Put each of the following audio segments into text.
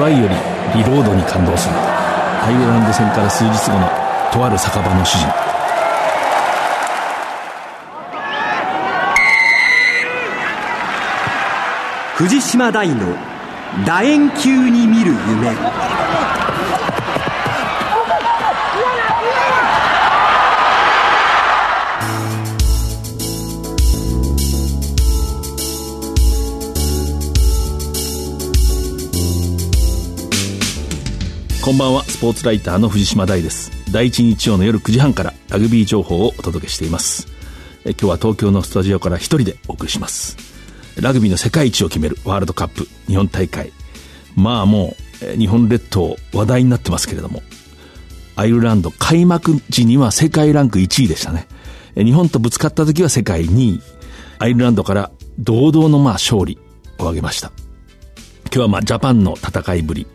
トライよりリロードに感動する。アイルランド戦から数日後のとある酒場の主人。藤島大の楕円球に見る夢。こんばんは。スポーツライターの藤島大です。第一日曜の夜9時半からラグビー情報をお届けしています。え今日は東京のスタジオから一人でお送りします。ラグビーの世界一を決めるワールドカップ日本大会。まあもう日本列島話題になってますけれども。アイルランド開幕時には世界ランク1位でしたね。日本とぶつかった時は世界2位。アイルランドから堂々のまあ勝利を挙げました。今日はまあジャパンの戦いぶり。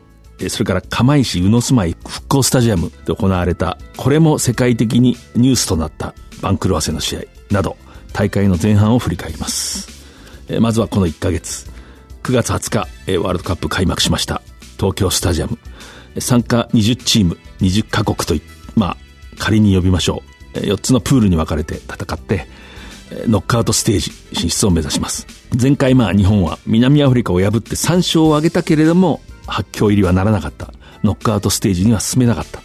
それから釜石宇野住まい復興スタジアムで行われた、これも世界的にニュースとなった番狂わせの試合など、大会の前半を振り返ります。まずはこの1ヶ月、9月20日、ワールドカップ開幕しました。東京スタジアム。参加20チーム、20カ国とまあ、仮に呼びましょう。4つのプールに分かれて戦って、ノックアウトステージ進出を目指します。前回まあ日本は南アフリカを破って3勝を挙げたけれども、発狂入りはならなかった。ノックアウトステージには進めなかった。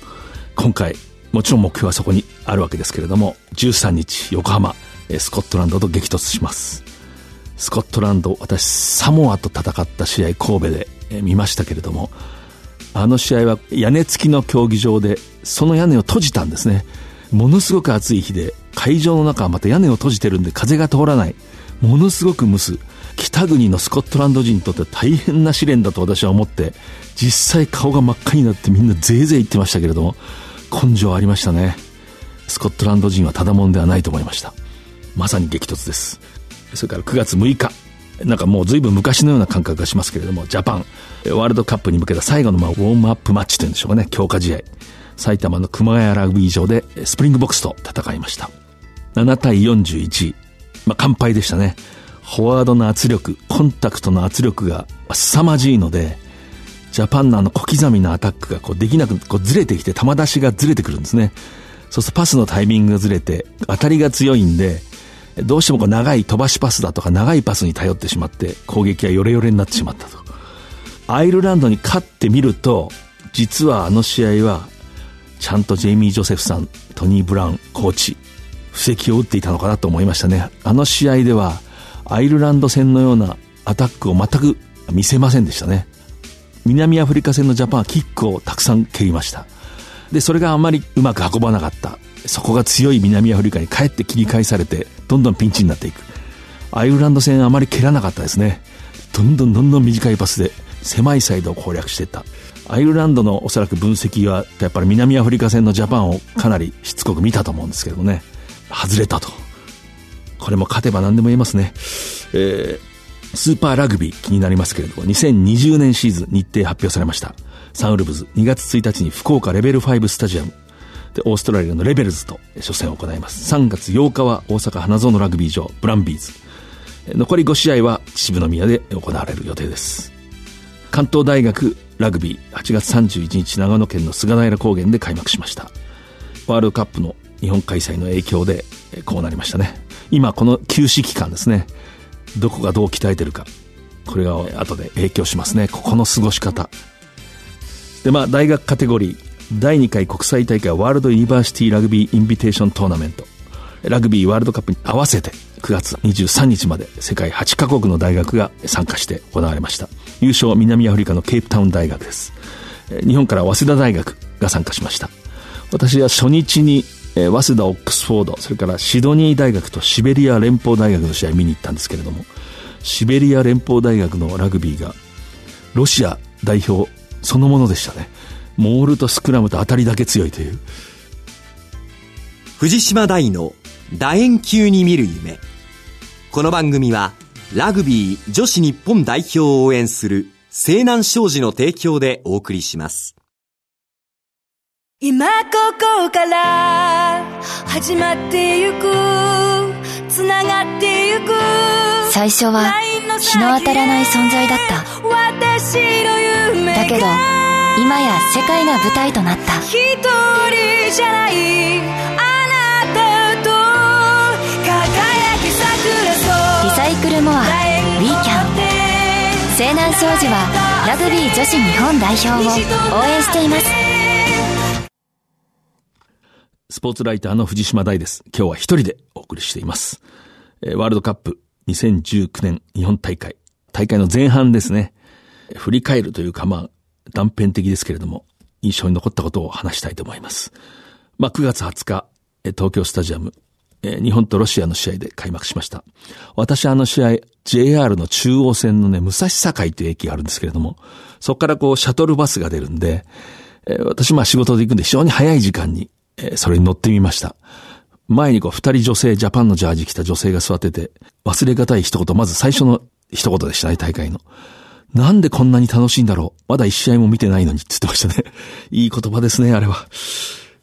今回、もちろん目標はそこにあるわけですけれども、13日、横浜、スコットランドと激突します。スコットランド、私、サモアと戦った試合、神戸で見ましたけれども、あの試合は屋根付きの競技場で、その屋根を閉じたんですね。ものすごく暑い日で、会場の中はまた屋根を閉じてるんで風が通らない。ものすごく蒸す。北国のスコットランド人にとって大変な試練だと私は思って、実際顔が真っ赤になってみんなぜいぜい言ってましたけれども、根性ありましたね。スコットランド人はただもんではないと思いました。まさに激突です。それから9月6日。なんかもう随分昔のような感覚がしますけれども、ジャパン、ワールドカップに向けた最後のまあウォームアップマッチというんでしょうかね、強化試合。埼玉の熊谷ラグビー場でスプリングボックスと戦いました。7対41。まあ、完敗でしたね。フォワードの圧力、コンタクトの圧力が凄まじいので、ジャパンのあの小刻みなアタックがこうできなく、こうずれてきて、球出しがずれてくるんですね。そうするとパスのタイミングがずれて、当たりが強いんで、どうしてもこう長い飛ばしパスだとか長いパスに頼ってしまって、攻撃がヨレヨレになってしまったと。アイルランドに勝ってみると、実はあの試合は、ちゃんとジェイミー・ジョセフさん、トニー・ブラウン、コーチ、布石を打っていたのかなと思いましたね。あの試合では、アイルランド戦のようなアタックを全く見せませんでしたね。南アフリカ戦のジャパンはキックをたくさん蹴りました。で、それがあまりうまく運ばなかった。そこが強い南アフリカに帰って切り返されて、どんどんピンチになっていく。アイルランド戦あまり蹴らなかったですね。どんどんどんどん短いパスで狭いサイドを攻略していった。アイルランドのおそらく分析は、やっぱり南アフリカ戦のジャパンをかなりしつこく見たと思うんですけどね。外れたと。これも勝てば何でも言えますね。えー、スーパーラグビー気になりますけれども、2020年シーズン日程発表されました。サンウルブズ2月1日に福岡レベル5スタジアムでオーストラリアのレベルズと初戦を行います。3月8日は大阪花園ラグビー場ブランビーズ。残り5試合は秩父宮で行われる予定です。関東大学ラグビー8月31日長野県の菅平高原で開幕しました。ワールドカップの日本開催の影響でこうなりましたね。今この休止期間ですね。どこがどう鍛えてるか。これが後で影響しますね。ここの過ごし方。で、まあ、大学カテゴリー、第2回国際大会ワールドユニバーシティラグビーインビテーショントーナメント。ラグビーワールドカップに合わせて9月23日まで世界8カ国の大学が参加して行われました。優勝南アフリカのケープタウン大学です。日本から早稲田大学が参加しました。私は初日にえー、早稲田、オックスフォード、それからシドニー大学とシベリア連邦大学の試合見に行ったんですけれども、シベリア連邦大学のラグビーが、ロシア代表そのものでしたね。モールとスクラムと当たりだけ強いという。藤島大の楕円球に見る夢。この番組は、ラグビー女子日本代表を応援する西南商事の提供でお送りします。今ここから始まってゆくつながってゆく最初は日の当たらない存在だった。だけど今や世界が舞台となった。一人じゃないあなたと輝き桜リサイクルモアウィーキャン西南商事はラグビー女子日本代表を応援していますスポーツライターの藤島大です。今日は一人でお送りしています。えワールドカップ2019年日本大会。大会の前半ですね。振り返るというか、まあ、断片的ですけれども、印象に残ったことを話したいと思います。まあ、9月20日、東京スタジアム、日本とロシアの試合で開幕しました。私あの試合、JR の中央線のね、武蔵境という駅があるんですけれども、そこからこう、シャトルバスが出るんで、私まあ仕事で行くんで非常に早い時間に、えーそれに乗ってみました。前にこう二人女性、ジャパンのジャージ着た女性が座ってて、忘れがたい一言、まず最初の一言でしたね、大会の。なんでこんなに楽しいんだろうまだ一試合も見てないのにって言ってましたね。いい言葉ですね、あれは。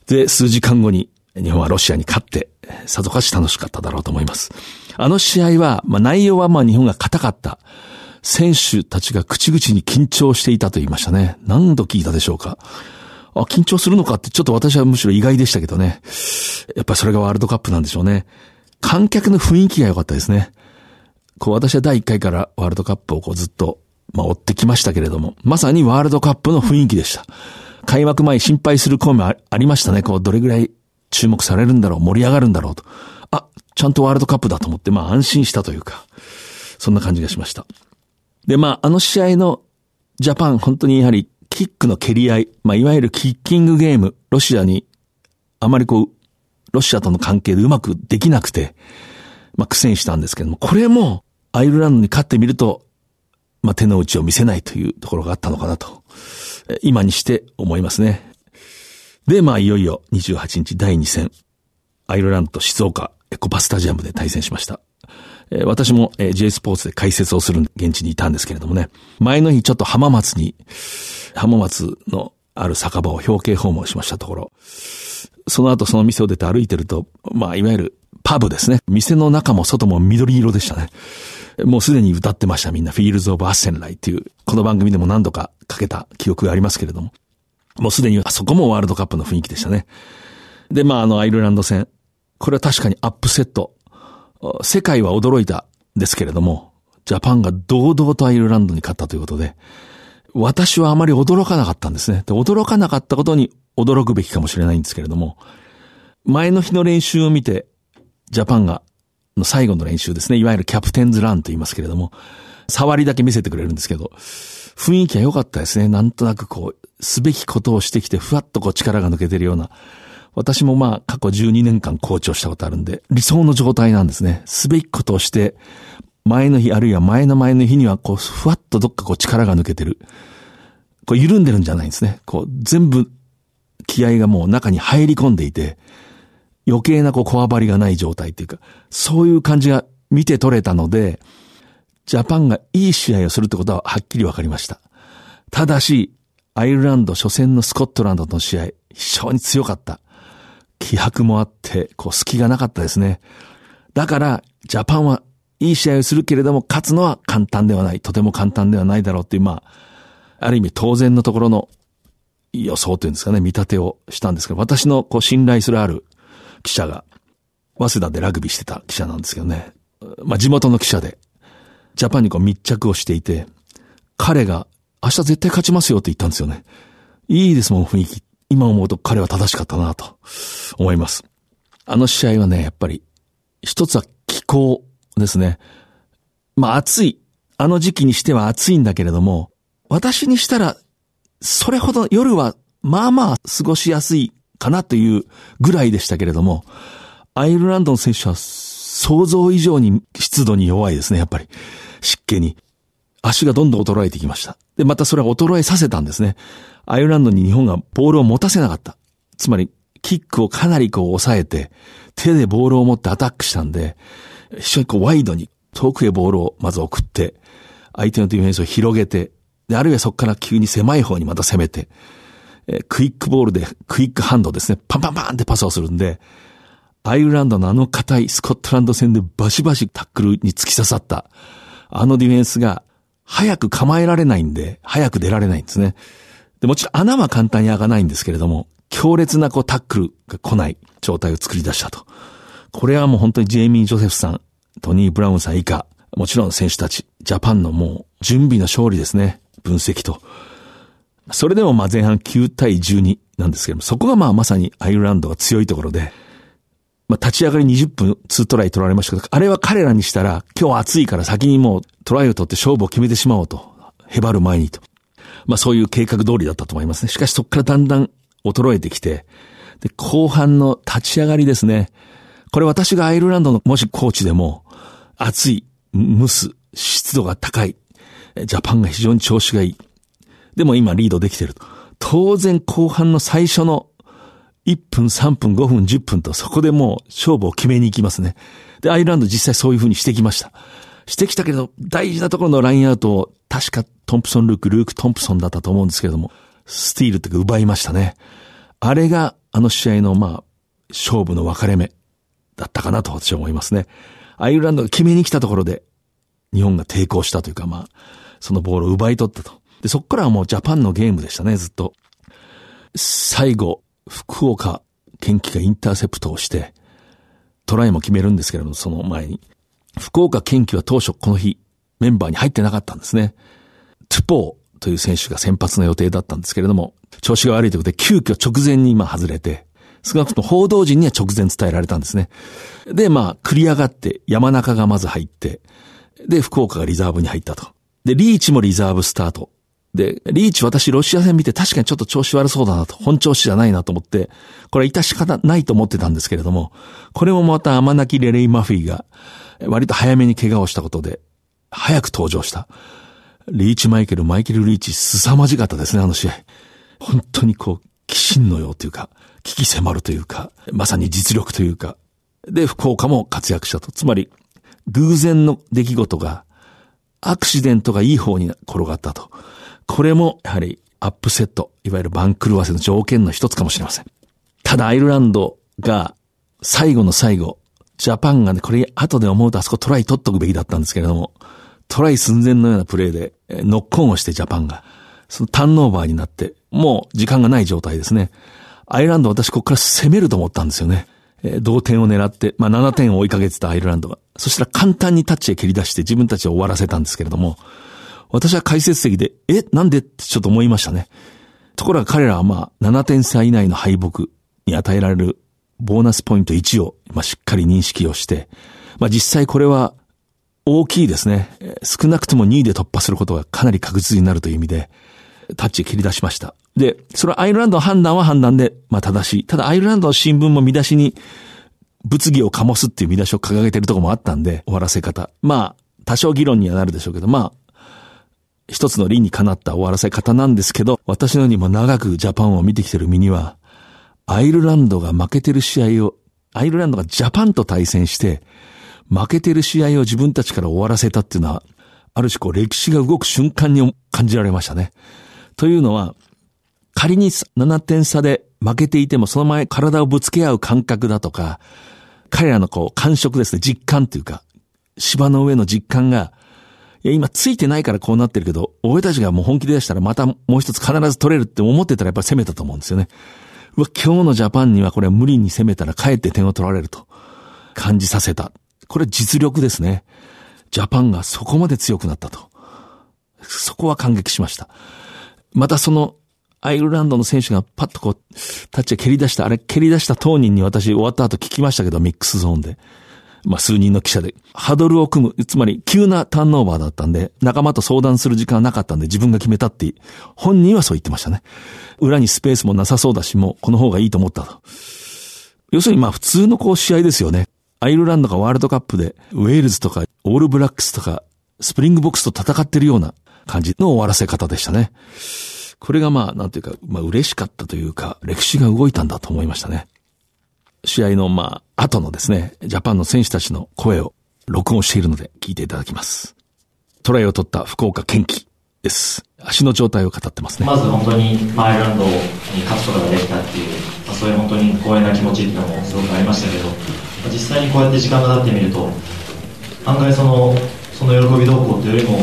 で、数時間後に日本はロシアに勝って、さぞかし楽しかっただろうと思います。あの試合は、まあ内容はまあ日本が硬かった。選手たちが口々に緊張していたと言いましたね。何度聞いたでしょうか。あ、緊張するのかってちょっと私はむしろ意外でしたけどね。やっぱりそれがワールドカップなんでしょうね。観客の雰囲気が良かったですね。こう私は第1回からワールドカップをこうずっと、まあ追ってきましたけれども、まさにワールドカップの雰囲気でした。開幕前心配する声もありましたね。こうどれぐらい注目されるんだろう、盛り上がるんだろうと。あ、ちゃんとワールドカップだと思って、まあ安心したというか、そんな感じがしました。で、まあ、あの試合のジャパン、本当にやはりキックの蹴り合い、まあ、いわゆるキッキングゲーム、ロシアに、あまりこう、ロシアとの関係でうまくできなくて、まあ、苦戦したんですけども、これも、アイルランドに勝ってみると、まあ、手の内を見せないというところがあったのかなと、今にして思いますね。で、まあ、いよいよ28日第2戦、アイルランドと静岡エコパスタジアムで対戦しました。え私も、え J スポーツで解説をする現地にいたんですけれどもね、前の日ちょっと浜松に、浜松のある酒場を表敬訪問しましたところ、その後その店を出て歩いてると、まあ、いわゆるパブですね。店の中も外も緑色でしたね。もうすでに歌ってましたみんな、 Fields of Athenry っていう、この番組でも何度かかけた記憶がありますけれども、もうすでにあそこもワールドカップの雰囲気でしたね。で、まあ、あの、アイルランド戦。これは確かにアップセット。世界は驚いたですけれども、ジャパンが堂々とアイルランドに勝ったということで、私はあまり驚かなかったんですね。で驚かなかったことに驚くべきかもしれないんですけれども、前の日の練習を見て、ジャパンが、の最後の練習ですね。いわゆるキャプテンズランと言いますけれども、触りだけ見せてくれるんですけど、雰囲気は良かったですね。なんとなくこう、すべきことをしてきて、ふわっとこう力が抜けてるような。私もまあ過去12年間コーチをしたことあるんで、理想の状態なんですね。すべきことをして、前の日あるいは前の前の日にはこう、ふわっとどっかこう力が抜けてる。こう緩んでるんじゃないんですね。こう、全部気合がもう中に入り込んでいて、余計なこう、こわばりがない状態っていうか、そういう感じが見て取れたので、ジャパンがいい試合をするってことははっきりわかりました。ただし、アイルランド初戦のスコットランドとの試合、非常に強かった。気迫もあって、こう、隙がなかったですね。だから、ジャパンはいい試合をするけれども、勝つのは簡単ではない。とても簡単ではないだろうっていう、まあ、ある意味当然のところの予想というんですかね、見立てをしたんですけど、私のこう信頼するある記者が、早稲田でラグビーしてた記者なんですけどね、まあ地元の記者で、ジャパンにこう密着をしていて、彼が明日絶対勝ちますよって言ったんですよね。いいですもん、雰囲気。今思うと彼は正しかったなと思います。あの試合はね、やっぱり、一つは気候ですね。まあ暑い。あの時期にしては暑いんだけれども、私にしたら、それほど夜は、まあまあ過ごしやすいかなというぐらいでしたけれども、アイルランドの選手は想像以上に湿度に弱いですね、やっぱり。湿気に。足がどんどん衰えてきました。で、またそれは衰えさせたんですね。アイルランドに日本がボールを持たせなかった。つまり、キックをかなりこう抑えて、手でボールを持ってアタックしたんで、非常にこうワイドに遠くへボールをまず送って、相手のディフェンスを広げて、で、あるいはそこから急に狭い方にまた攻めて、えクイックボールで、クイックハンドですね、パンパンパンってパスをするんで、アイルランドのあの硬いスコットランド戦でバシバシタックルに突き刺さった、あのディフェンスが、早く構えられないんで、早く出られないんですね。で、もちろん穴は簡単に開かないんですけれども、強烈なこうタックルが来ない状態を作り出したと。これはもう本当にジェイミー・ジョセフさん、トニー・ブラウンさん以下、もちろん選手たち、ジャパンのもう準備の勝利ですね。分析と。それでもまあ前半9対12なんですけども、そこがまあまさにアイルランドが強いところで、まあ立ち上がり20分2トライ取られましたけど、あれは彼らにしたら今日暑いから先にもうトライを取って勝負を決めてしまおうと。へばる前にと。まあそういう計画通りだったと思いますね。しかしそこからだんだん衰えてきて、で、後半の立ち上がりですね。これ私がアイルランドのもしコーチでも、暑い、蒸す、湿度が高い。ジャパンが非常に調子がいい。でも今リードできてると。当然後半の最初の1分、3分、5分、10分とそこでもう勝負を決めに行きますね。で、アイルランド実際そういう風にしてきました。してきたけど、大事なところのラインアウトを、確かトンプソン・ルーク、ルーク・トンプソンだったと思うんですけれども、スティールってか奪いましたね。あれが、あの試合の、まあ、勝負の分かれ目だったかなと私は思いますね。アイルランドが決めに来たところで、日本が抵抗したというか、まあ、そのボールを奪い取ったと。で、そこからはもうジャパンのゲームでしたね、ずっと。最後、福岡健貴がインターセプトをして、トライも決めるんですけれども、その前に。福岡健貴は当初この日、メンバーに入ってなかったんですね。トゥポーという選手が先発の予定だったんですけれども、調子が悪いということで、急遽直前に今外れて、少なくとも報道陣には直前伝えられたんですね。で、まあ、繰り上がって山中がまず入って、で、福岡がリザーブに入ったと。で、リーチもリザーブスタート。で、リーチ私ロシア戦見て確かにちょっと調子悪そうだなと、本調子じゃないなと思って、これは致し方ないと思ってたんですけれども、これもまた甘泣きレレイ・マフィーが、割と早めに怪我をしたことで、早く登場した。リーチマイケル、マイケル・リーチ、凄まじかったですね、あの試合。本当にこう、鬼神のようというか、危機迫るというか、まさに実力というか、で、福岡も活躍したと。つまり、偶然の出来事が、アクシデントがいい方に転がったと。これも、やはり、アップセット、いわゆる番狂わせの条件の一つかもしれません。ただ、アイルランドが、最後の最後、ジャパンがね、これ後で思うとあそこトライ取っとくべきだったんですけれども、トライ寸前のようなプレーで、ノックオンをしてジャパンが、そのターンオーバーになって、もう時間がない状態ですね。アイルランド私ここから攻めると思ったんですよね。え、同点を狙って、まあ7点を追いかけてたアイルランドが。そしたら簡単にタッチへ蹴り出して自分たちを終わらせたんですけれども、私は解説席で、え、なんでってちょっと思いましたね。ところが彼らはまあ7点差以内の敗北に与えられるボーナスポイント1を、まあ、しっかり認識をして、まあ実際これは大きいですね。少なくとも2位で突破することがかなり確実になるという意味で、タッチ切り出しました。で、それはアイルランドの判断は判断で、まあ正しい。ただアイルランドの新聞も見出しに、物議を醸すっていう見出しを掲げてるところもあったんで、終わらせ方。まあ、多少議論にはなるでしょうけど、まあ、一つの理にかなった終わらせ方なんですけど、私のようにも長くジャパンを見てきてる身には、アイルランドが負けてる試合を、アイルランドがジャパンと対戦して、負けてる試合を自分たちから終わらせたっていうのは、ある種こう歴史が動く瞬間に感じられましたね。というのは、仮に7点差で負けていてもその前体をぶつけ合う感覚だとか、彼らのこう感触ですね、実感というか、芝の上の実感が、いや、今ついてないからこうなってるけど、俺たちがもう本気で出したらまたもう一つ必ず取れるって思ってたらやっぱ攻めたと思うんですよね。うわ、今日のジャパンにはこれは無理に攻めたら帰って点を取られると感じさせた。これ実力ですね。ジャパンがそこまで強くなったと。そこは感激しました。またその、アイルランドの選手がパッとこう、タッチを蹴り出した、あれ蹴り出した当人に私終わった後聞きましたけど、ミックスゾーンで。まあ、数人の記者で、ハドルを組む、つまり急なターンオーバーだったんで、仲間と相談する時間はなかったんで自分が決めたって、本人はそう言ってましたね。裏にスペースもなさそうだし、もうこの方がいいと思ったと。要するにまあ普通のこう試合ですよね。アイルランドがワールドカップで、ウェールズとか、オールブラックスとか、スプリングボックスと戦ってるような感じの終わらせ方でしたね。これがまあ、なんていうか、まあ嬉しかったというか、歴史が動いたんだと思いましたね。試合のまあ、後のですね、ジャパンの選手たちの声を録音しているので聞いていただきます。トライを取った福岡健貴です。足の状態を語ってますね。まず本当にアイルランドに勝つことができたっていう、まあ、そういう本当に光栄な気持ちっていうのもすごくありましたけど、実際にこうやって時間が経ってみると案外そのその喜び動向というよりも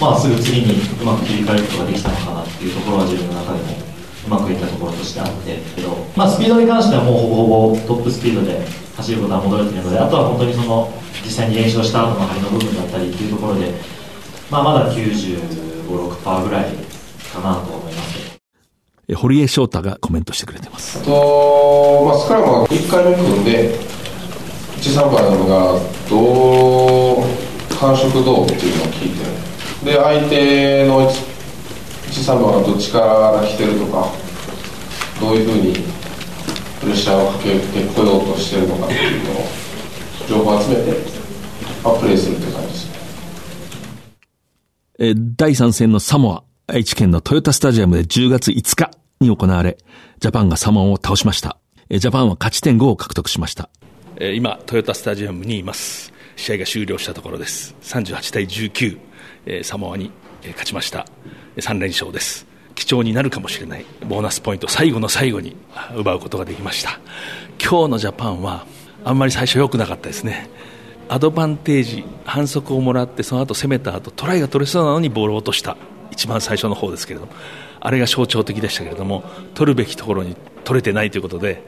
まあ、すぐ次にうまく切り替えることができたのかなっていうところは自分の中でもうまくいったところとしてあってけど、まあ、スピードに関してはもうほぼほぼトップスピードで走ることは戻れているのであとは本当にその実際に練習をした後の張りの部分だったりっていうところで、まあ、まだ95、6%ぐらいかなと思います。え堀江翔太がコメントしてくれてます。あと、まあ、スクラムは1回目組んで、1、3番がどう、感触どうっていうのを聞いて、で、相手の1、3番がどっちから来てるとか、どういうふうにプレッシャーをかけてこようとしてるのかっていうのを、情報を集めて、まあ、プレーするって感じですね。えー第3戦のサモア、愛知県のトヨタスタジアムで10月5日に行われ、ジャパンがサモアを倒しました。えージャパンは勝ち点5を獲得しました。えー今、トヨタスタジアムにいます。試合が終了したところです。38対19、えーサモアに、えー勝ちました。3連勝です。貴重になるかもしれない。ボーナスポイント最後の最後に奪うことができました。今日のジャパンはあんまり最初良くなかったですね。アドバンテージ反則をもらってその後攻めた後トライが取れそうなのにボールを落とした。一番最初の方ですけれども。あれが象徴的でしたけれども取るべきところに取れてないということで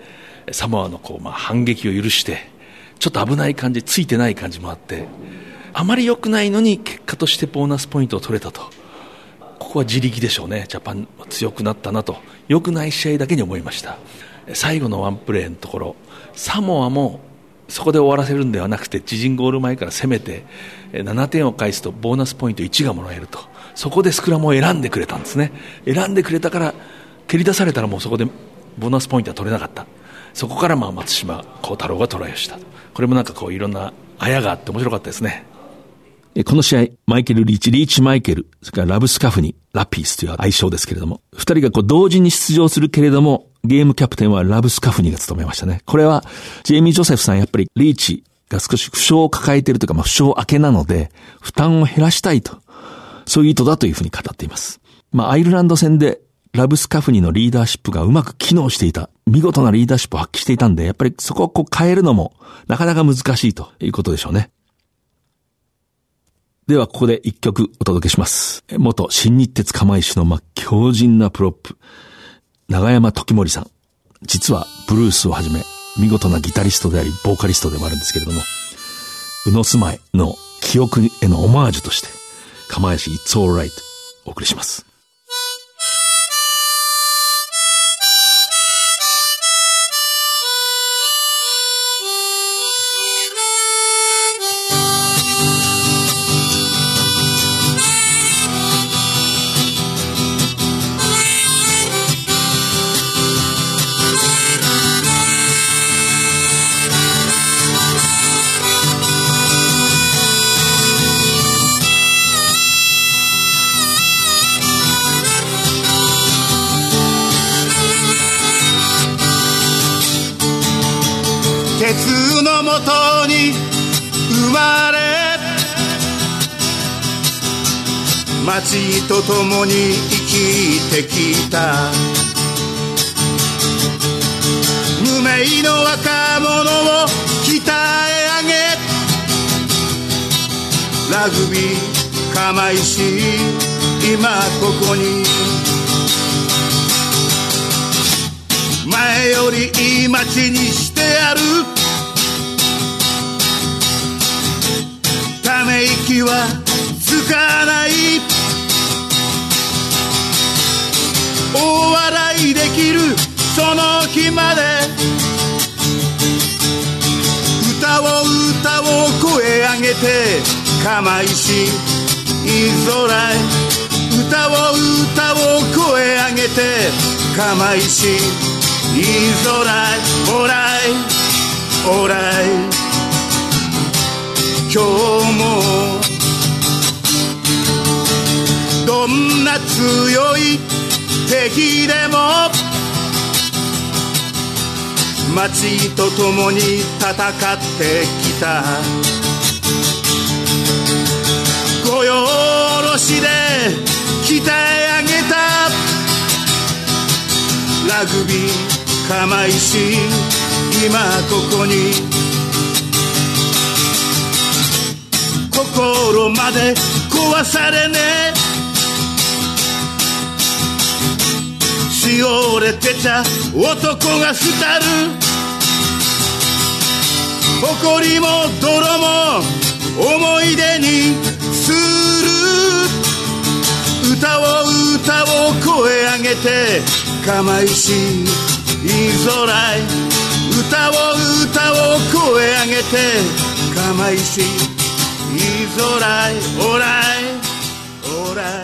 サモアのこう、まあ、反撃を許してちょっと危ない感じついてない感じもあってあまり良くないのに結果としてボーナスポイントを取れたと。ここは自力でしょうね。ジャパン強くなったなと。良くない試合だけに思いました。最後のワンプレーのところ。サモアもそこで終わらせるんではなくて自陣ゴール前から攻めて7点を返すとボーナスポイント1がもらえると。そこでスクラムを選んでくれたんですね。選んでくれたから蹴り出されたらもうそこでボーナスポイントは取れなかった。そこからまあ松島幸太郎がトライをした。これもなんかこういろんなあやがあって面白かったですね。この試合、マイケル・リーチ、リーチ・マイケル、それからラブスカフニ、ラピースという愛称ですけれども、二人がこう同時に出場するけれども、ゲームキャプテンはラブスカフニが務めましたね。これは、ジェイミー・ジョセフさんやっぱりリーチが少し負傷を抱えているというか、まあ負傷明けなので、負担を減らしたいと、そういう意図だというふうに語っています。まあ、アイルランド戦で、ラブスカフニのリーダーシップがうまく機能していた。見事なリーダーシップを発揮していたんで、やっぱりそこをこう変えるのも、なかなか難しいということでしょうね。では、ここで一曲お届けします。元新日鉄釜石の、ま、強靭なプロップ、長山時森さん。実は、ブルースをはじめ、見事なギタリストであり、ボーカリストでもあるんですけれども、宇野住まいの記憶へのオマージュとして、釜石 It's Alright お送りします。町と共に生きてきた。無名の若者を鍛え上げ。ラグビー釜石今ここに。前よりいい街にしてやる。ため息はつかない。大笑いできるその日まで。歌を歌を声上げて釜石いい空へ。歌を歌を声上げて釜石いい空へ。オーライオーライ今日もどんな強い敵でも町と共に戦ってきた。ごよろしで鍛え上げた。ラグビー釜石今ここに。心まで壊されねえ。しおれてた男が二人。誇りも泥も思い出にする。歌を歌を声上げて釜石いい空へ歌を歌を声上げて釜石いい空へオーライオーライ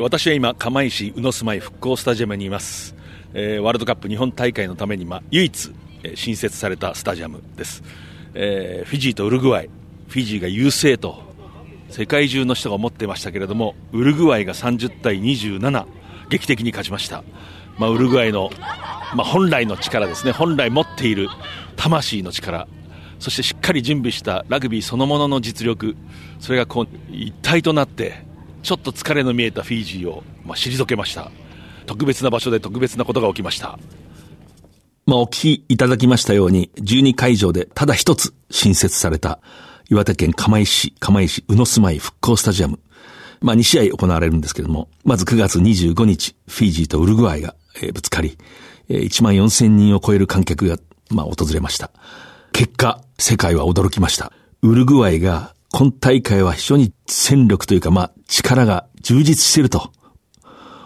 私は今、釜石宇野住まい復興スタジアムにいます。えーワールドカップ日本大会のために、ま、唯一、えー新設されたスタジアムです。えーフィジーとウルグアイ、フィジーが優勢と、世界中の人が思ってましたけれども、ウルグアイが30対27、劇的に勝ちました。まあ、ウルグアイの、まあ、本来の力ですね、本来持っている魂の力、そしてしっかり準備したラグビーそのものの実力、それがこう一体となって、ちょっと疲れの見えたフィージーを、まあ、退けました。特別な場所で特別なことが起きました。まあ、お聞きいただきましたように、12会場でただ一つ新設された、岩手県釜石市、釜石宇野住まい復興スタジアム。まあ、2試合行われるんですけれども、まず9月25日、フィージーとウルグアイが、えーぶつかり、えー1万4000人を超える観客が、まあ、訪れました。結果、世界は驚きました。ウルグアイが、今大会は非常に戦力というか、まあ、力が充実していると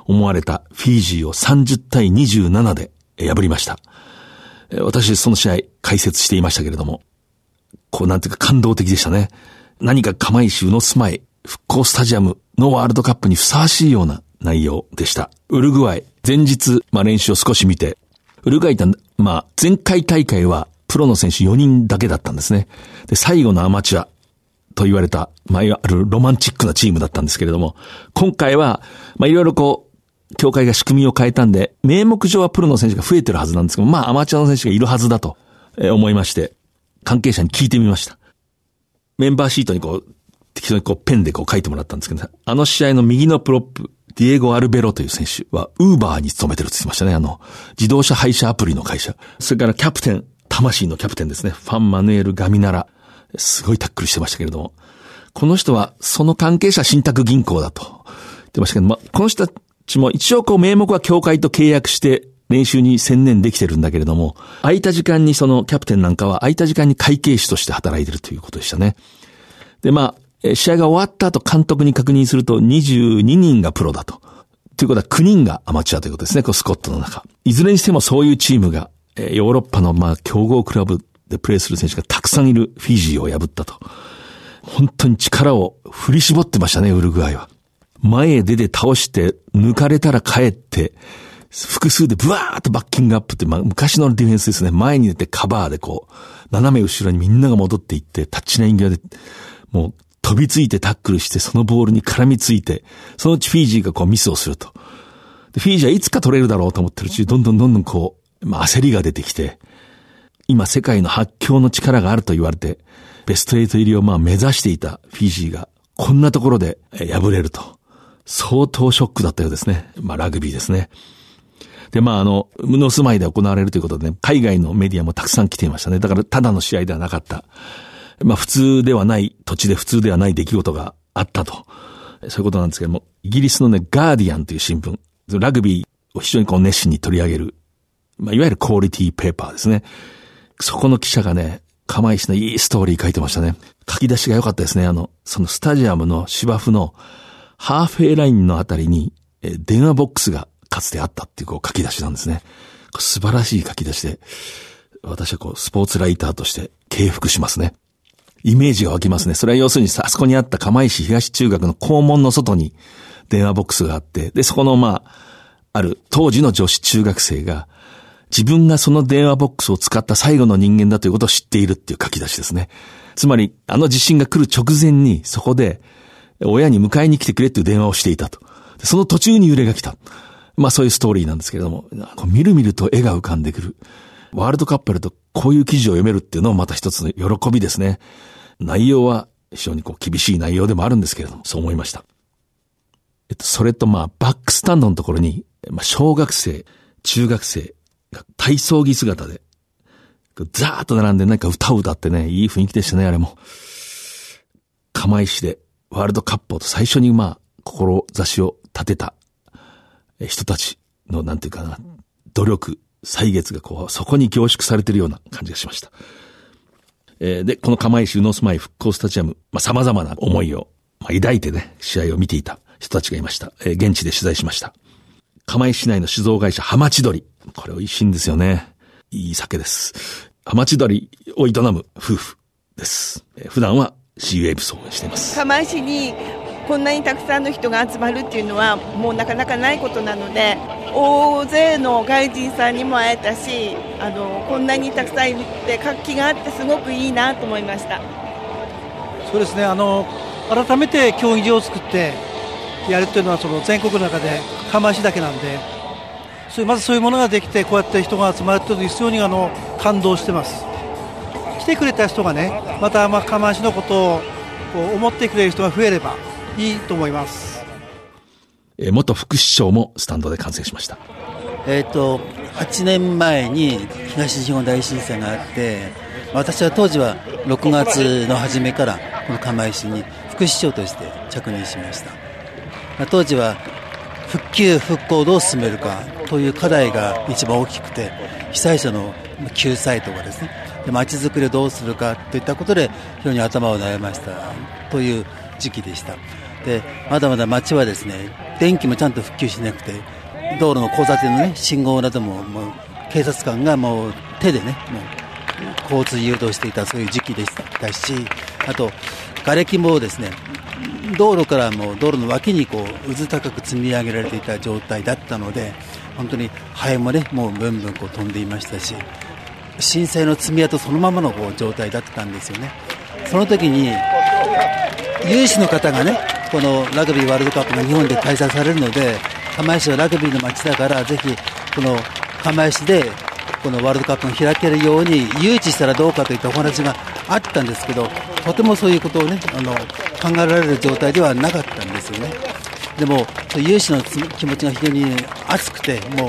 思われたフィジーを30対27で破りました。私、その試合解説していましたけれども、こうなんていうか感動的でしたね。何か釜石宇野住まい復興スタジアムのワールドカップにふさわしいような内容でした。ウルグアイ、前日、まあ練習を少し見て、ウルグアイって、まあ前回大会はプロの選手4人だけだったんですね。で、最後のアマチュア、と言われた、まあ、いわゆるロマンチックなチームだったんですけれども、今回は、まあ、いろいろこう、協会が仕組みを変えたんで、名目上はプロの選手が増えてるはずなんですけど、まあ、アマチュアの選手がいるはずだと、え思いまして、関係者に聞いてみました。メンバーシートにこう、適当にこう、ペンでこう書いてもらったんですけど、ねあの試合の右のプロップ、ディエゴ・アルベロという選手は、ウーバーに勤めてるって言ってましたね。あの、自動車配車アプリの会社。それからキャプテン、魂のキャプテンですね。ファン・マヌエル・ガミナラ。すごいタックルしてましたけれども。この人は、その関係者信託銀行だと言ってましたけど、まあ、この人たちも一応こう名目は協会と契約して練習に専念できてるんだけれども、空いた時間にそのキャプテンなんかは空いた時間に会計士として働いてるということでしたね。で、まあ、試合が終わった後監督に確認すると22人がプロだと。ということは9人がアマチュアということですね、こうスコットの中。いずれにしてもそういうチームが、えヨーロッパのまあ強豪クラブでプレーする選手がたくさんいるフィジーを破ったと。本当に力を振り絞ってましたね、ウルグアイは。前へ出て倒して、抜かれたら帰って、複数でブワーッとバッキングアップって、まあ、昔のディフェンスですね。前に出てカバーでこう、斜め後ろにみんなが戻っていって、タッチライン際で、もう飛びついてタックルして、そのボールに絡みついて、そのうちフィージーがこうミスをすると。でフィージーはいつか取れるだろうと思ってるうち、どんどんどんどんこう、まあ、焦りが出てきて、今世界の発狂の力があると言われて、ベスト8入りをまあ目指していたフィジーが、こんなところで敗れると。相当ショックだったようですね。まあラグビーですね。で、まああの、無の住まいで行われるということでね、海外のメディアもたくさん来ていましたね。だからただの試合ではなかった。まあ普通ではない、土地で普通ではない出来事があったと。そういうことなんですけども、イギリスのね、ガーディアンという新聞、ラグビーを非常にこう熱心に取り上げる、まあいわゆるクオリティペーパーですね。そこの記者がね、釜石のいいストーリー書いてましたね。書き出しが良かったですね。あの、そのスタジアムの芝生のハーフウェイラインのあたりに、え電話ボックスがかつてあったっていうこう書き出しなんですね。素晴らしい書き出しで、私はこうスポーツライターとして敬服しますね。イメージが湧きますね。それは要するに、あそこにあった釜石東中学の校門の外に電話ボックスがあって、で、そこのまあ、ある当時の女子中学生が、自分がその電話ボックスを使った最後の人間だということを知っているっていう書き出しですね。つまり、あの地震が来る直前に、そこで、親に迎えに来てくれっていう電話をしていたと。その途中に揺れが来た。まあそういうストーリーなんですけれども、こうみるみると絵が浮かんでくる。ワールドカップやるとこういう記事を読めるっていうのもまた一つの喜びですね。内容は非常にこう厳しい内容でもあるんですけれども、そう思いました。えっと、それとまあ、バックスタンドのところに、まあ、小学生、中学生体操着姿で、ザーッと並んで何か歌を歌ってね、いい雰囲気でしたね、あれも。釜石でワールドカップをと最初にまあ、志を立てた人たちの、なんていうかな、努力、歳月がこう、そこに凝縮されてるような感じがしました。えー、で、この釜石宇野住まい復興スタジアム、まあ、様々な思いを、まあ、抱いてね、試合を見ていた人たちがいました。えー、現地で取材しました。釜石市内の酒造会社浜千鳥。これ美味しいんですよね。いい酒です。浜千鳥を営む夫婦です。えー、普段は C ウェーブソをしています。釜石にこんなにたくさんの人が集まるっていうのはもうなかなかないことなので大勢の外人さんにも会えたしあのこんなにたくさんいて活気があってすごくいいなと思いましたそうですねあの改めて競技場を作ってやるというのはその全国の中で釜石だけなんでそういうまずそういうものができてこうやって人が集まるというのは非常にあの感動してます来てくれた人がねまたまあ釜石のことをこう思ってくれる人が増えればいいと思います。え元副市長もスタンドで観戦しました。えっ、と、8年前に東日本大震災があって、私は当時は6月の初めからこの釜石に副市長として着任しました。当時は復旧・復興をどう進めるかという課題が一番大きくて、被災者の救済とかですね、街づくりをどうするかといったことで非常に頭を悩ましたという時期でした。でまだまだ街はですね電気もちゃんと復旧しなくて道路の交差点の、ね、信号などももう警察官がもう手でねもう交通誘導していたそういう時期でしたしあと瓦礫もですね道路からも道路の脇にこう渦高く積み上げられていた状態だったので本当にハエもねもうブンブンこう飛んでいましたし震災の爪痕そのままのこう状態だったんですよね。その時に有志の方がねこのラグビーワールドカップが日本で開催されるので釜石はラグビーの街だからぜひこの釜石でこのワールドカップが開けるように誘致したらどうかといったお話があったんですけどとてもそういうことをねあの考えられる状態ではなかったんですよね。でも有志の気持ちが非常に熱くてもう、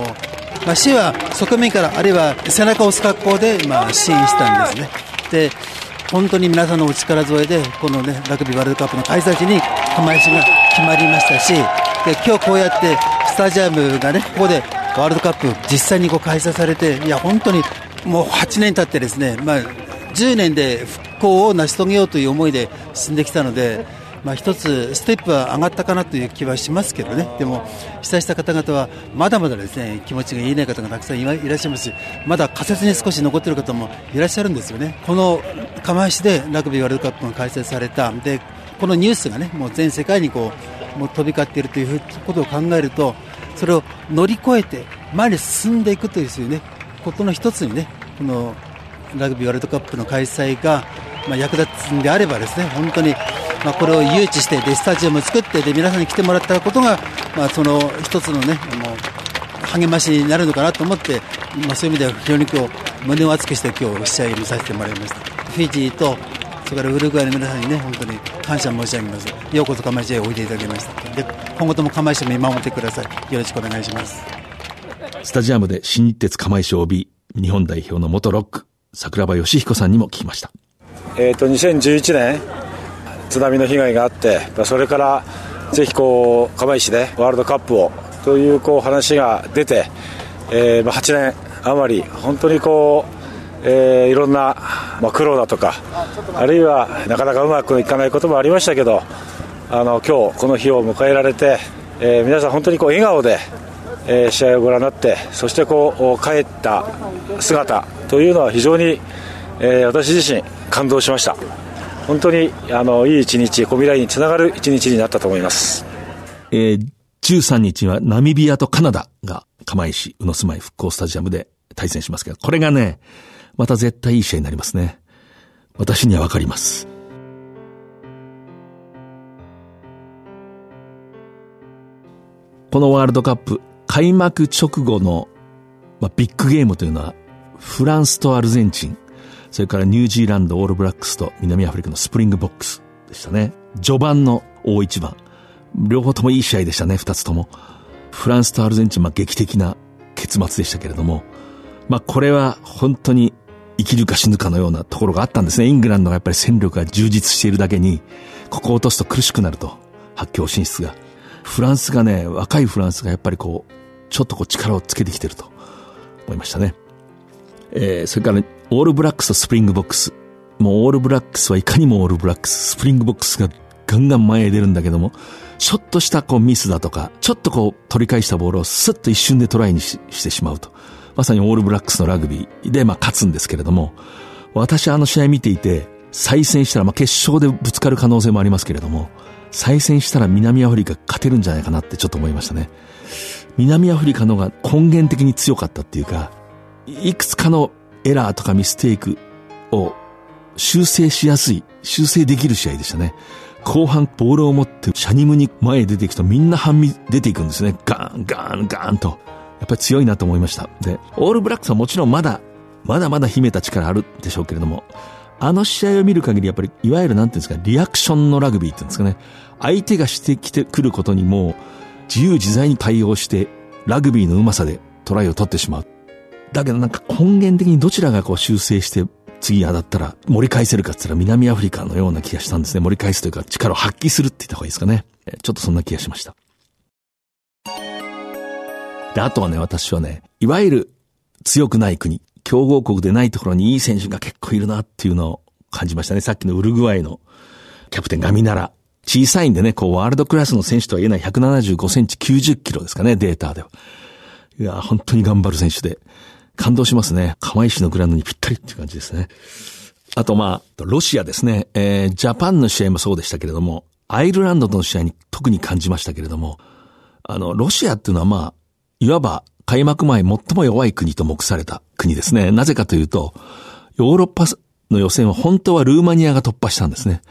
まあ、市は側面からあるいは背中を押す格好で、まあ、支援したんですねで本当に皆さんのお力添えでこの、ね、ラグビーワールドカップの開催地に釜石が決まりましたしで今日こうやってスタジアムがねここでワールドカップ実際にこう開催されていや本当にもう8年経ってですね、まあ、10年で復興を成し遂げようという思いで進んできたので。まあ、一つステップは上がったかなという気はしますけどね、でも被災した方々はまだまだですね気持ちが言えない方がたくさんいらっしゃいますし、まだ仮設に少し残っている方もいらっしゃるんですよね、この釜石でラグビーワールドカップが開催された、でこのニュースがねもう全世界にこうもう飛び交っているということを考えるとそれを乗り越えて前に進んでいくというね。ことの一つにねこのラグビーワールドカップの開催が、まあ、役立つんであればですね本当に、まあ、これを誘致してでスタジアムを作ってで皆さんに来てもらったことが、まあ、その一つのねもう励ましになるのかなと思って、まあ、そういう意味では非常にこう胸を熱くして今日試合を見させてもらいました。フィジーとそれからウルグアイの皆さんにね本当に感謝申し上げます。ようこそ釜石へおいでいただきました。で今後とも釜石を見守ってください。よろしくお願いします。スタジアムで新日鉄釜石 OB 日本代表の元ロック桜庭義彦さんにも聞きました。え、ー、と2011年津波の被害があってそれからぜひこう釜石でワールドカップをというこう話が出て、えー、8年余り本当にこうえー、いろんな、まあ、苦労だとかあるいはなかなかうまくいかないこともありましたけどあの今日この日を迎えられて、えー、皆さん本当にこう笑顔で、えー、試合をご覧になってそしてこう帰った姿というのは非常に、えー、私自身感動しました本当にあのいい一日小未来につながる一日になったと思います、えー、13日はナミビアとカナダが釜石宇野住まい復興スタジアムで対戦しますけどこれがねまた絶対いい試合になりますね。私にはわかります。このワールドカップ開幕直後の、まあ、ビッグゲームというのはフランスとアルゼンチン、それからニュージーランド、オールブラックスと南アフリカのスプリングボックスでしたね。序盤の大一番。両方ともいい試合でしたね、二つとも。フランスとアルゼンチン、まあ、劇的な結末でしたけれども、まあ、これは本当に生きるか死ぬかのようなところがあったんですね。イングランドがやっぱり戦力が充実しているだけに、ここを落とすと苦しくなると。8強進出が。フランスがね、若いフランスがやっぱりこう、ちょっとこう力をつけてきてると思いましたね。えー、それから、オールブラックスとスプリングボックス。もうオールブラックスはいかにもオールブラックス、スプリングボックスがガンガン前へ出るんだけども、ちょっとしたこうミスだとか、ちょっとこう取り返したボールをスッと一瞬でトライにししてしまうと。まさにオールブラックスのラグビーでまあ勝つんですけれども、私はあの試合見ていて、再戦したら、まあ決勝でぶつかる可能性もありますけれども、再戦したら南アフリカ勝てるんじゃないかなってちょっと思いましたね。南アフリカの方が根源的に強かったっていうか、いくつかのエラーとかミステイクを修正しやすい、修正できる試合でしたね。後半ボールを持ってシャニムに前へ出ていくとみんな半身出ていくんですね。ガーン、ガーン、ガーンと。やっぱり強いなと思いました。で、オールブラックスはもちろんまだ、まだまだ秘めた力あるでしょうけれども、あの試合を見る限りやっぱり、いわゆるなんていうんですか、リアクションのラグビーっていうんですかね。相手がしてきてくることにも自由自在に対応して、ラグビーのうまさでトライを取ってしまう。だけどなんか根源的にどちらがこう修正して次当たったら盛り返せるかって言ったら南アフリカのような気がしたんですね。盛り返すというか力を発揮するって言った方がいいですかね。ちょっとそんな気がしました。で、あとはね、私はね、いわゆる強くない国、強豪国でないところにいい選手が結構いるなっていうのを感じましたね。さっきのウルグアイのキャプテンガミナラ。小さいんでね、こう、ワールドクラスの選手とは言えない175センチ90キロですかね、データでは。いや、本当に頑張る選手で。感動しますね。釜石のグラウンドにぴったりっていう感じですね。あとまあ、ロシアですね。えー、ジャパンの試合もそうでしたけれども、アイルランドとの試合に特に感じましたけれども、あの、ロシアっていうのはまあ、いわば開幕前最も弱い国と目された国ですね。なぜかというと、ヨーロッパの予選は本当はルーマニアが突破したんですね。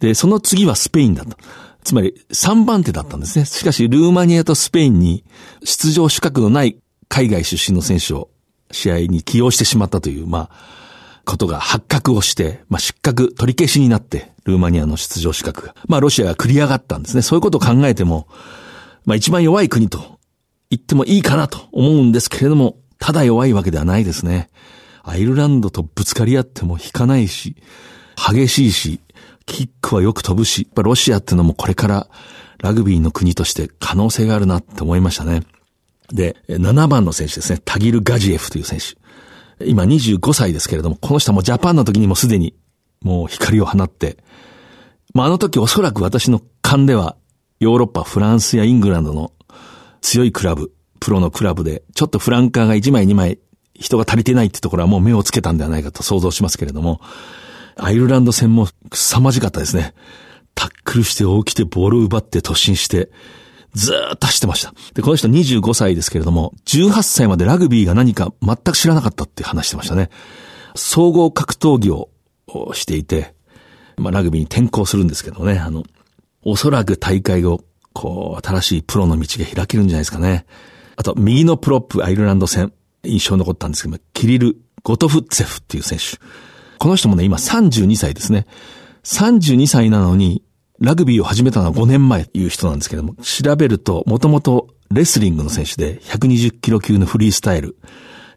で、その次はスペインだった。つまり3番手だったんですね。しかし、ルーマニアとスペインに出場資格のない海外出身の選手を試合に起用してしまったという、まあ、ことが発覚をして、まあ、失格、取り消しになって、ルーマニアの出場資格が。まあ、ロシアが繰り上がったんですね。そういうことを考えても、まあ、一番弱い国と言ってもいいかなと思うんですけれども、ただ弱いわけではないですね。アイルランドとぶつかり合っても引かないし、激しいし、キックはよく飛ぶし、ロシアっていうのもこれからラグビーの国として可能性があるなって思いましたね。で、7番の選手ですね。タギル・ガジエフという選手。今25歳ですけれども、この人もジャパンの時にもすでにもう光を放って、まあ、あの時おそらく私の勘では、ヨーロッパ、フランスやイングランドの強いクラブ、プロのクラブで、ちょっとフランカーが1枚2枚人が足りてないってところはもう目をつけたんではないかと想像しますけれども、アイルランド戦も凄まじかったですね。タックルして起きてボールを奪って突進して、ずーっと走ってました。で、この人25歳ですけれども、18歳までラグビーが何か全く知らなかったって話してましたね。総合格闘技をしていて、まあラグビーに転向するんですけどね、あの、おそらく大会後、こう、新しいプロの道が開けるんじゃないですかね。あと、右のプロップアイルランド戦、印象に残ったんですけども、キリル・ゴトフツェフっていう選手。この人もね、今32歳ですね。32歳なのに、ラグビーを始めたのは5年前という人なんですけども、調べると、もともとレスリングの選手で120キロ級のフリースタイル、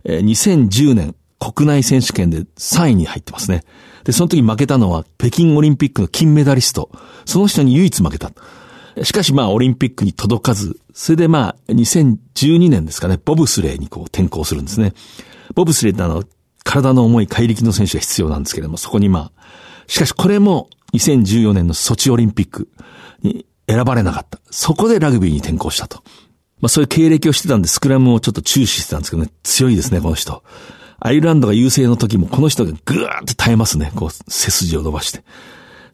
えー、2010年国内選手権で3位に入ってますね。で、その時負けたのは北京オリンピックの金メダリスト。その人に唯一負けた。しかしまあオリンピックに届かず、それでまあ2012年ですかね、ボブスレーにこう転向するんですね。ボブスレーってあの、体の重い怪力の選手が必要なんですけども、そこにまあ、しかしこれも2014年のソチオリンピックに選ばれなかった。そこでラグビーに転向したと。まあそういう経歴をしてたんで、スクラムをちょっと注視してたんですけどね、強いですね、この人。アイルランドが優勢の時も、この人がぐーって耐えますね、こう、背筋を伸ばして。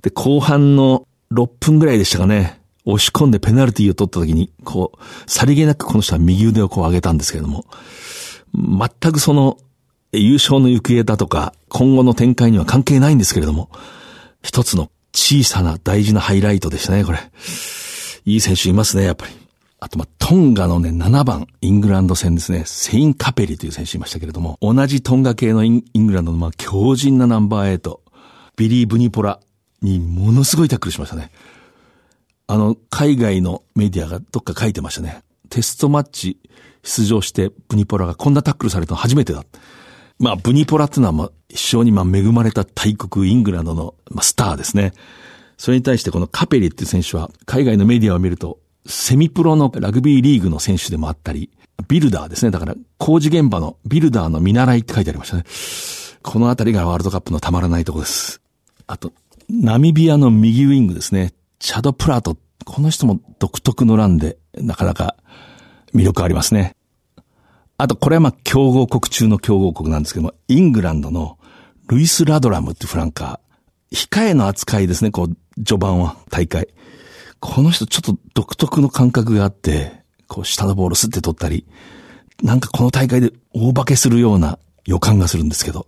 で、後半の6分ぐらいでしたかね、押し込んでペナルティを取った時に、こう、さりげなくこの人は右腕をこう上げたんですけれども、全くその、優勝の行方だとか、今後の展開には関係ないんですけれども、一つの小さな大事なハイライトでしたね、これ。いい選手いますね、やっぱり。あと、ま、トンガのね、7番、イングランド戦ですね、ゼイン・カペリという選手いましたけれども、同じトンガ系のイングランドの、ま、強靭なナンバー8、ビリー・ブニポラにものすごいタックルしましたね。あの、海外のメディアがどっか書いてましたね。テストマッチ出場して、ブニポラがこんなタックルされたの初めてだ。まあ、ブニポラっていうのは、まあ、非常にまあ恵まれた大国イングランドの、まあ、スターですね。それに対してこのカペリっていう選手は、海外のメディアを見ると、セミプロのラグビーリーグの選手でもあったり、ビルダーですね。だから、工事現場のビルダーの見習いって書いてありましたね。このあたりがワールドカップのたまらないとこです。あと、ナミビアの右ウィングですね。チャド・プラート。この人も独特のランで、なかなか魅力ありますね。あと、これはまあ、強豪国中の強豪国なんですけども、イングランドのルイス・ラドラムってフランカー。控えの扱いですね、こう、序盤は、大会。この人ちょっと独特の感覚があって、こう、下のボールスって取ったり、なんかこの大会で大化けするような予感がするんですけど。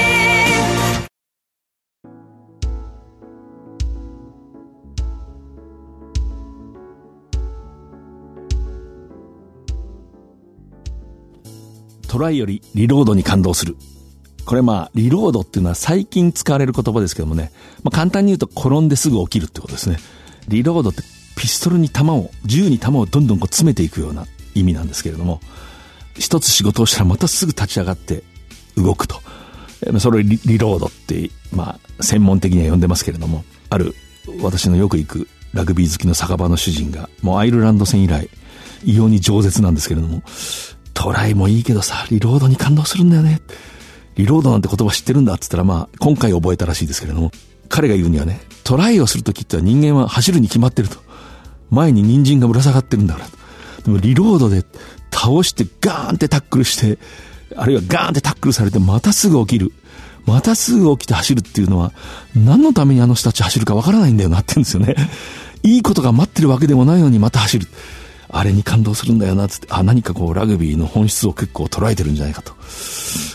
ライよりリロードに感動する。これまあ、リロードっていうのは最近使われる言葉ですけどもね、まあ簡単に言うと転んですぐ起きるってことですね。リロードってピストルに弾を、銃に弾をどんどんこう詰めていくような意味なんですけれども、一つ仕事をしたらまたすぐ立ち上がって動くと。それをリロードって、まあ、専門的には呼んでますけれども、ある私のよく行くラグビー好きの酒場の主人が、もうアイルランド戦以来、異様に饒舌なんですけれども、トライもいいけどさ、リロードに感動するんだよね。リロードなんて言葉知ってるんだって言ったら、まあ、今回覚えたらしいですけれども、彼が言うにはね、トライをするときって人間は走るに決まってると。前に人参がぶら下がってるんだから。でもリロードで倒してガーンってタックルして、あるいはガーンってタックルされてまたすぐ起きる。またすぐ起きて走るっていうのは、何のためにあの人たち走るかわからないんだよなって言うんですよね。いいことが待ってるわけでもないのにまた走る。あれに感動するんだよな、つって、あ、何かこう、ラグビーの本質を結構捉えてるんじゃないかと、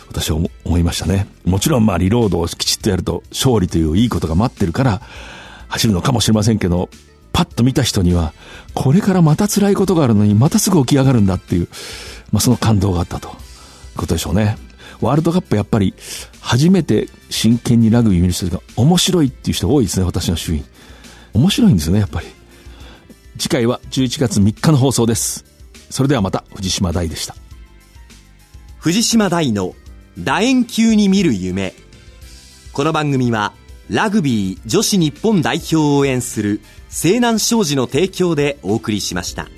私は思いましたね。もちろん、まあ、リロードをきちっとやると、勝利といういいことが待ってるから、走るのかもしれませんけど、パッと見た人には、これからまた辛いことがあるのに、またすぐ起き上がるんだっていう、まあ、その感動があったと、いうことでしょうね。ワールドカップやっぱり、初めて真剣にラグビー見る人が面白いっていう人多いですね、私の周囲。面白いんですよね、やっぱり。次回は11月3日の放送です。それではまた藤島大でした。藤島大の楕円球に見る夢。この番組はラグビー女子日本代表を応援する西南商事の提供でお送りしました。